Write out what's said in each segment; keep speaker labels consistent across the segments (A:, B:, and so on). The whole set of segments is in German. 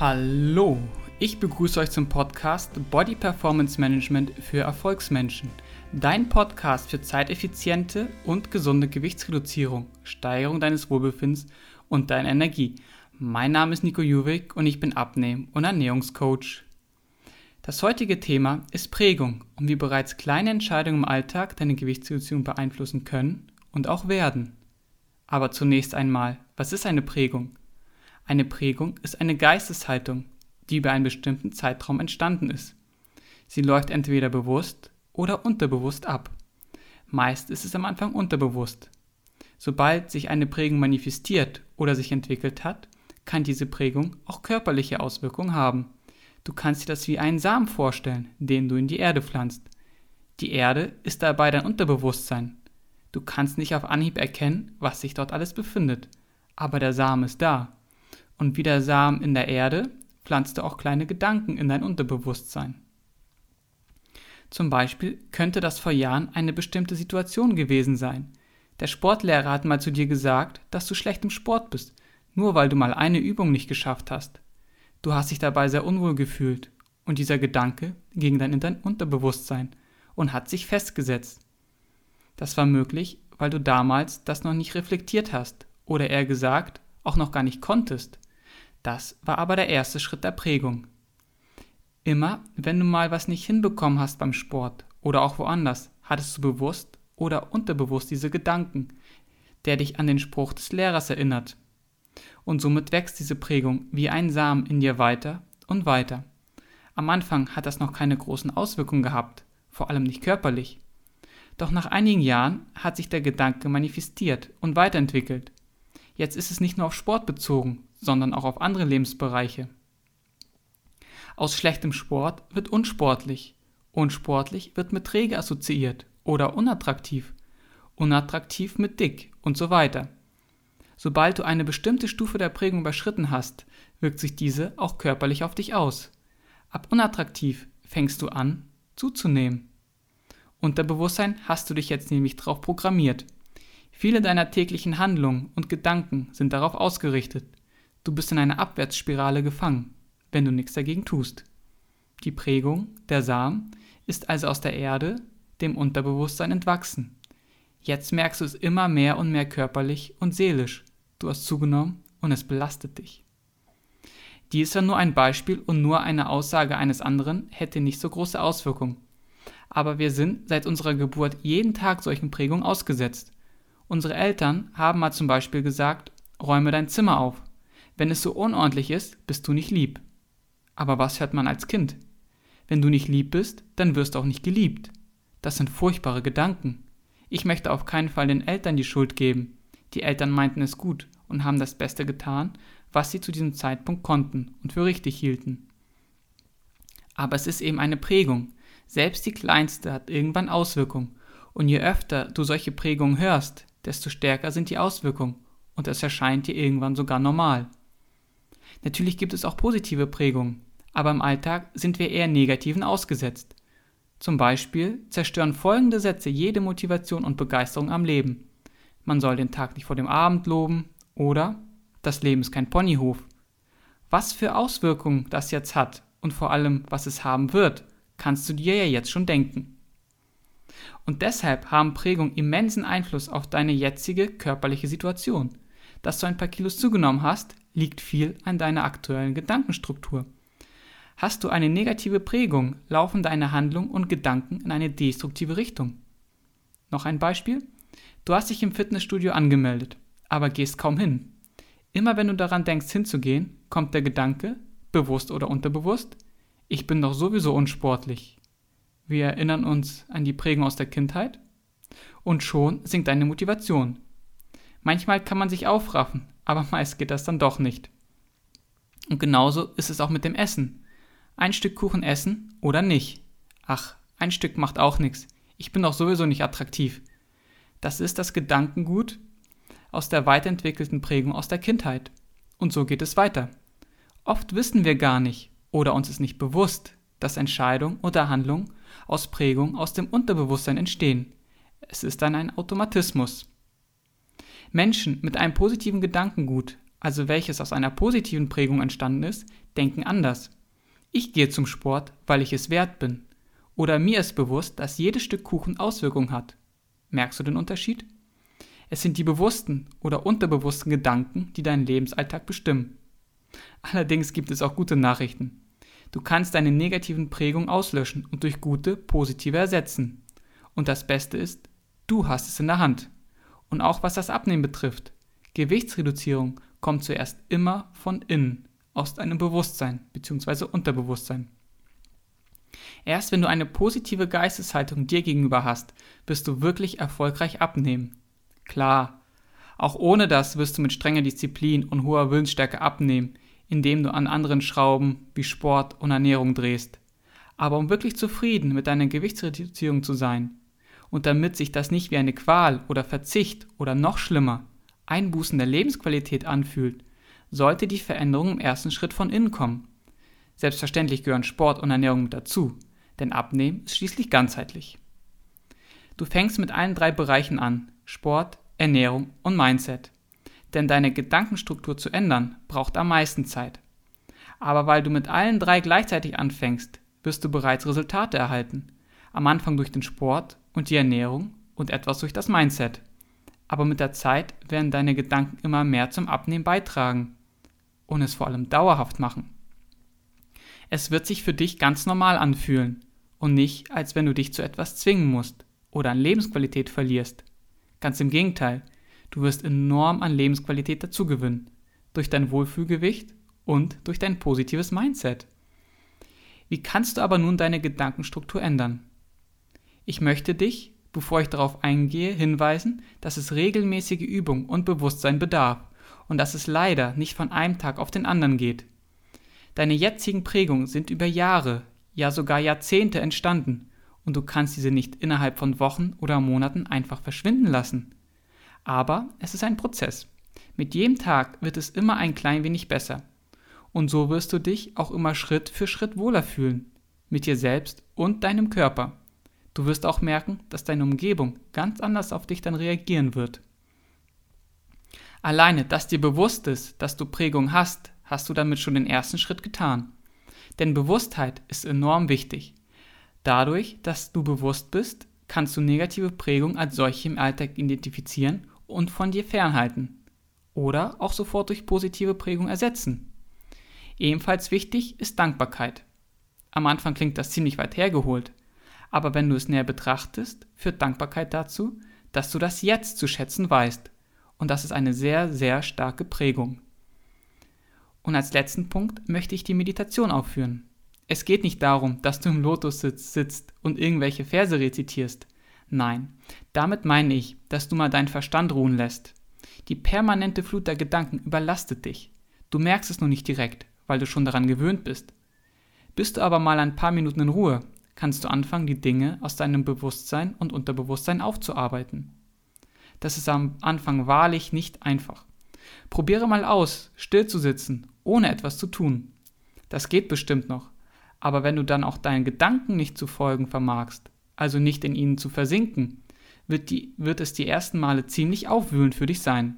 A: Hallo, ich begrüße euch zum Podcast Body Performance Management für Erfolgsmenschen. Dein Podcast für zeiteffiziente und gesunde Gewichtsreduzierung, Steigerung deines Wohlbefindens und deiner Energie. Mein Name ist Nico Juwig und ich bin Abnehm- und Ernährungscoach. Das heutige Thema ist Prägung und wie bereits kleine Entscheidungen im Alltag deine Gewichtsreduzierung beeinflussen können und auch werden. Aber zunächst einmal, was ist eine Prägung? Eine Prägung ist eine Geisteshaltung, die über einen bestimmten Zeitraum entstanden ist. Sie läuft entweder bewusst oder unterbewusst ab. Meist ist es am Anfang unterbewusst. Sobald sich eine Prägung manifestiert oder sich entwickelt hat, kann diese Prägung auch körperliche Auswirkungen haben. Du kannst dir das wie einen Samen vorstellen, den du in die Erde pflanzt. Die Erde ist dabei dein Unterbewusstsein. Du kannst nicht auf Anhieb erkennen, was sich dort alles befindet, aber der Samen ist da und wie der Samen in der Erde pflanzt du auch kleine Gedanken in dein Unterbewusstsein. Zum Beispiel könnte das vor Jahren eine bestimmte Situation gewesen sein. Der Sportlehrer hat mal zu dir gesagt, dass du schlecht im Sport bist, nur weil du mal eine Übung nicht geschafft hast. Du hast dich dabei sehr unwohl gefühlt und dieser Gedanke ging dann in dein Unterbewusstsein und hat sich festgesetzt. Das war möglich, weil du damals das noch nicht reflektiert hast oder eher gesagt auch noch gar nicht konntest. Das war aber der erste Schritt der Prägung. Immer, wenn du mal was nicht hinbekommen hast beim Sport oder auch woanders, hattest du bewusst oder unterbewusst diese Gedanken, der dich an den Spruch des Lehrers erinnert. Und somit wächst diese Prägung wie ein Samen in dir weiter und weiter. Am Anfang hat das noch keine großen Auswirkungen gehabt, vor allem nicht körperlich. Doch nach einigen Jahren hat sich der Gedanke manifestiert und weiterentwickelt. Jetzt ist es nicht nur auf Sport bezogen, sondern auch auf andere Lebensbereiche. Aus schlechtem Sport wird unsportlich. Unsportlich wird mit träge assoziiert oder unattraktiv. Unattraktiv mit dick und so weiter. Sobald du eine bestimmte Stufe der Prägung überschritten hast, wirkt sich diese auch körperlich auf dich aus. Ab unattraktiv fängst du an, zuzunehmen. Unter Bewusstsein hast du dich jetzt nämlich darauf programmiert. Viele deiner täglichen Handlungen und Gedanken sind darauf ausgerichtet. Du bist in einer Abwärtsspirale gefangen, wenn du nichts dagegen tust. Die Prägung, der Samen, ist also aus der Erde, dem Unterbewusstsein entwachsen. Jetzt merkst du es immer mehr und mehr körperlich und seelisch. Du hast zugenommen und es belastet dich. Dies ja nur ein Beispiel und nur eine Aussage eines anderen hätte nicht so große Auswirkungen. Aber wir sind seit unserer Geburt jeden Tag solchen Prägungen ausgesetzt. Unsere Eltern haben mal zum Beispiel gesagt, räume dein Zimmer auf. Wenn es so unordentlich ist, bist du nicht lieb. Aber was hört man als Kind? Wenn du nicht lieb bist, dann wirst du auch nicht geliebt. Das sind furchtbare Gedanken. Ich möchte auf keinen Fall den Eltern die Schuld geben. Die Eltern meinten es gut und haben das Beste getan, was sie zu diesem Zeitpunkt konnten und für richtig hielten. Aber es ist eben eine Prägung. Selbst die kleinste hat irgendwann Auswirkungen. Und je öfter du solche Prägungen hörst, desto stärker sind die Auswirkungen und es erscheint dir irgendwann sogar normal. Natürlich gibt es auch positive Prägungen, aber im Alltag sind wir eher negativen ausgesetzt. Zum Beispiel zerstören folgende Sätze jede Motivation und Begeisterung am Leben. Man soll den Tag nicht vor dem Abend loben oder das Leben ist kein Ponyhof. Was für Auswirkungen das jetzt hat und vor allem, was es haben wird, kannst du dir ja jetzt schon denken. Und deshalb haben Prägungen immensen Einfluss auf deine jetzige körperliche Situation. Dass du ein paar Kilos zugenommen hast, liegt viel an deiner aktuellen Gedankenstruktur. Hast du eine negative Prägung, laufen deine Handlungen und Gedanken in eine destruktive Richtung. Noch ein Beispiel? Du hast dich im Fitnessstudio angemeldet, aber gehst kaum hin. Immer wenn du daran denkst hinzugehen, kommt der Gedanke, bewusst oder unterbewusst, ich bin doch sowieso unsportlich. Wir erinnern uns an die Prägung aus der Kindheit und schon sinkt deine Motivation. Manchmal kann man sich aufraffen, aber meist geht das dann doch nicht. Und genauso ist es auch mit dem Essen. Ein Stück Kuchen essen oder nicht. Ach, ein Stück macht auch nichts. Ich bin doch sowieso nicht attraktiv. Das ist das Gedankengut aus der weiterentwickelten Prägung aus der Kindheit. Und so geht es weiter. Oft wissen wir gar nicht oder uns ist nicht bewusst, dass Entscheidung oder Handlung aus Prägung aus dem Unterbewusstsein entstehen. Es ist dann ein Automatismus. Menschen mit einem positiven Gedankengut also welches aus einer positiven Prägung entstanden ist, denken anders. Ich gehe zum Sport, weil ich es wert bin. Oder mir ist bewusst, dass jedes Stück Kuchen Auswirkungen hat. Merkst du den Unterschied? Es sind die bewussten oder unterbewussten Gedanken, die deinen Lebensalltag bestimmen. Allerdings gibt es auch gute Nachrichten. Du kannst deine negativen Prägungen auslöschen und durch gute, positive ersetzen. Und das Beste ist, du hast es in der Hand. Und auch was das Abnehmen betrifft. Gewichtsreduzierung kommt zuerst immer von innen, aus deinem Bewusstsein bzw. Unterbewusstsein. Erst wenn du eine positive Geisteshaltung dir gegenüber hast, wirst du wirklich erfolgreich abnehmen. Klar, auch ohne das wirst du mit strenger Disziplin und hoher Willensstärke abnehmen, indem du an anderen Schrauben wie Sport und Ernährung drehst. Aber um wirklich zufrieden mit deiner Gewichtsreduzierung zu sein und damit sich das nicht wie eine Qual oder Verzicht oder noch schlimmer Einbußen der Lebensqualität anfühlt, sollte die Veränderung im ersten Schritt von innen kommen. Selbstverständlich gehören Sport und Ernährung mit dazu, denn Abnehmen ist schließlich ganzheitlich. Du fängst mit allen drei Bereichen an, Sport, Ernährung und Mindset. Denn deine Gedankenstruktur zu ändern, braucht am meisten Zeit. Aber weil du mit allen drei gleichzeitig anfängst, wirst du bereits Resultate erhalten. Am Anfang durch den Sport und die Ernährung und etwas durch das Mindset. Aber mit der Zeit werden deine Gedanken immer mehr zum Abnehmen beitragen und es vor allem dauerhaft machen. Es wird sich für dich ganz normal anfühlen und nicht, als wenn du dich zu etwas zwingen musst oder an Lebensqualität verlierst. Ganz im Gegenteil, du wirst enorm an Lebensqualität dazugewinnen, durch dein Wohlfühlgewicht und durch dein positives Mindset. Wie kannst du aber nun deine Gedankenstruktur ändern? Ich möchte dich, bevor ich darauf eingehe, hinweisen, dass es regelmäßige Übung und Bewusstsein bedarf und dass es leider nicht von einem Tag auf den anderen geht. Deine jetzigen Prägungen sind über Jahre, ja sogar Jahrzehnte entstanden und du kannst diese nicht innerhalb von Wochen oder Monaten einfach verschwinden lassen. Aber es ist ein Prozess. Mit jedem Tag wird es immer ein klein wenig besser. Und so wirst du dich auch immer Schritt für Schritt wohler fühlen. Mit dir selbst und deinem Körper. Du wirst auch merken, dass deine Umgebung ganz anders auf dich dann reagieren wird. Alleine, dass dir bewusst ist, dass du Prägung hast, hast du damit schon den ersten Schritt getan. Denn Bewusstheit ist enorm wichtig. Dadurch, dass du bewusst bist, kannst du negative Prägung als solche im Alltag identifizieren und von dir fernhalten. Oder auch sofort durch positive Prägung ersetzen. Ebenfalls wichtig ist Dankbarkeit. Am Anfang klingt das ziemlich weit hergeholt, aber wenn du es näher betrachtest, führt Dankbarkeit dazu, dass du das Jetzt zu schätzen weißt. Und das ist eine sehr, sehr starke Prägung. Und als letzten Punkt möchte ich die Meditation aufführen. Es geht nicht darum, dass du im Lotussitz sitzt und irgendwelche Verse rezitierst. Nein, damit meine ich, dass du mal deinen Verstand ruhen lässt. Die permanente Flut der Gedanken überlastet dich. Du merkst es nur nicht direkt, weil du schon daran gewöhnt bist. Bist du aber mal ein paar Minuten in Ruhe, kannst du anfangen, die Dinge aus deinem Bewusstsein und Unterbewusstsein aufzuarbeiten. Das ist am Anfang wahrlich nicht einfach. Probiere mal aus, still zu sitzen ohne etwas zu tun. Das geht bestimmt noch, aber wenn du dann auch deinen Gedanken nicht zu folgen vermagst, also nicht in ihnen zu versinken, wird, die, wird es die ersten Male ziemlich aufwühlend für dich sein.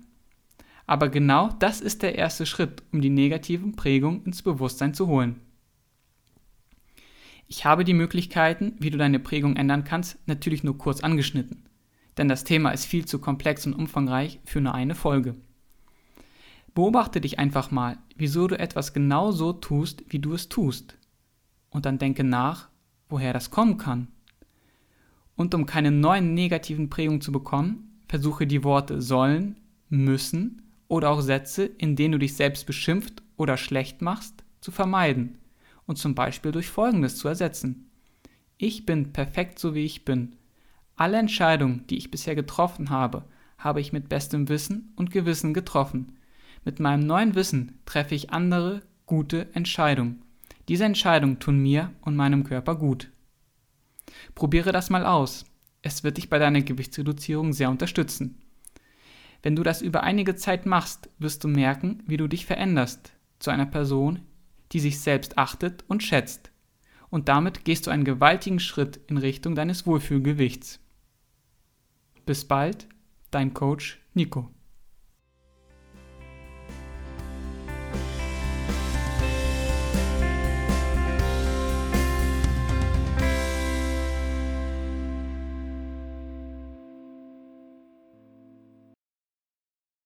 A: Aber genau das ist der erste Schritt, um die negativen Prägungen ins Bewusstsein zu holen. Ich habe die Möglichkeiten, wie du deine Prägung ändern kannst, natürlich nur kurz angeschnitten, denn das Thema ist viel zu komplex und umfangreich für nur eine Folge. Beobachte dich einfach mal, wieso du etwas genau so tust, wie du es tust. Und dann denke nach, woher das kommen kann. Und um keine neuen negativen Prägungen zu bekommen, versuche die Worte sollen, müssen oder auch Sätze, in denen du dich selbst beschimpft oder schlecht machst, zu vermeiden und zum Beispiel durch Folgendes zu ersetzen. Ich bin perfekt so wie ich bin. Alle Entscheidungen, die ich bisher getroffen habe, habe ich mit bestem Wissen und Gewissen getroffen. Mit meinem neuen Wissen treffe ich andere gute Entscheidungen. Diese Entscheidungen tun mir und meinem Körper gut. Probiere das mal aus. Es wird dich bei deiner Gewichtsreduzierung sehr unterstützen. Wenn du das über einige Zeit machst, wirst du merken, wie du dich veränderst zu einer Person, die sich selbst achtet und schätzt. Und damit gehst du einen gewaltigen Schritt in Richtung deines Wohlfühlgewichts. Bis bald, dein Coach Nico.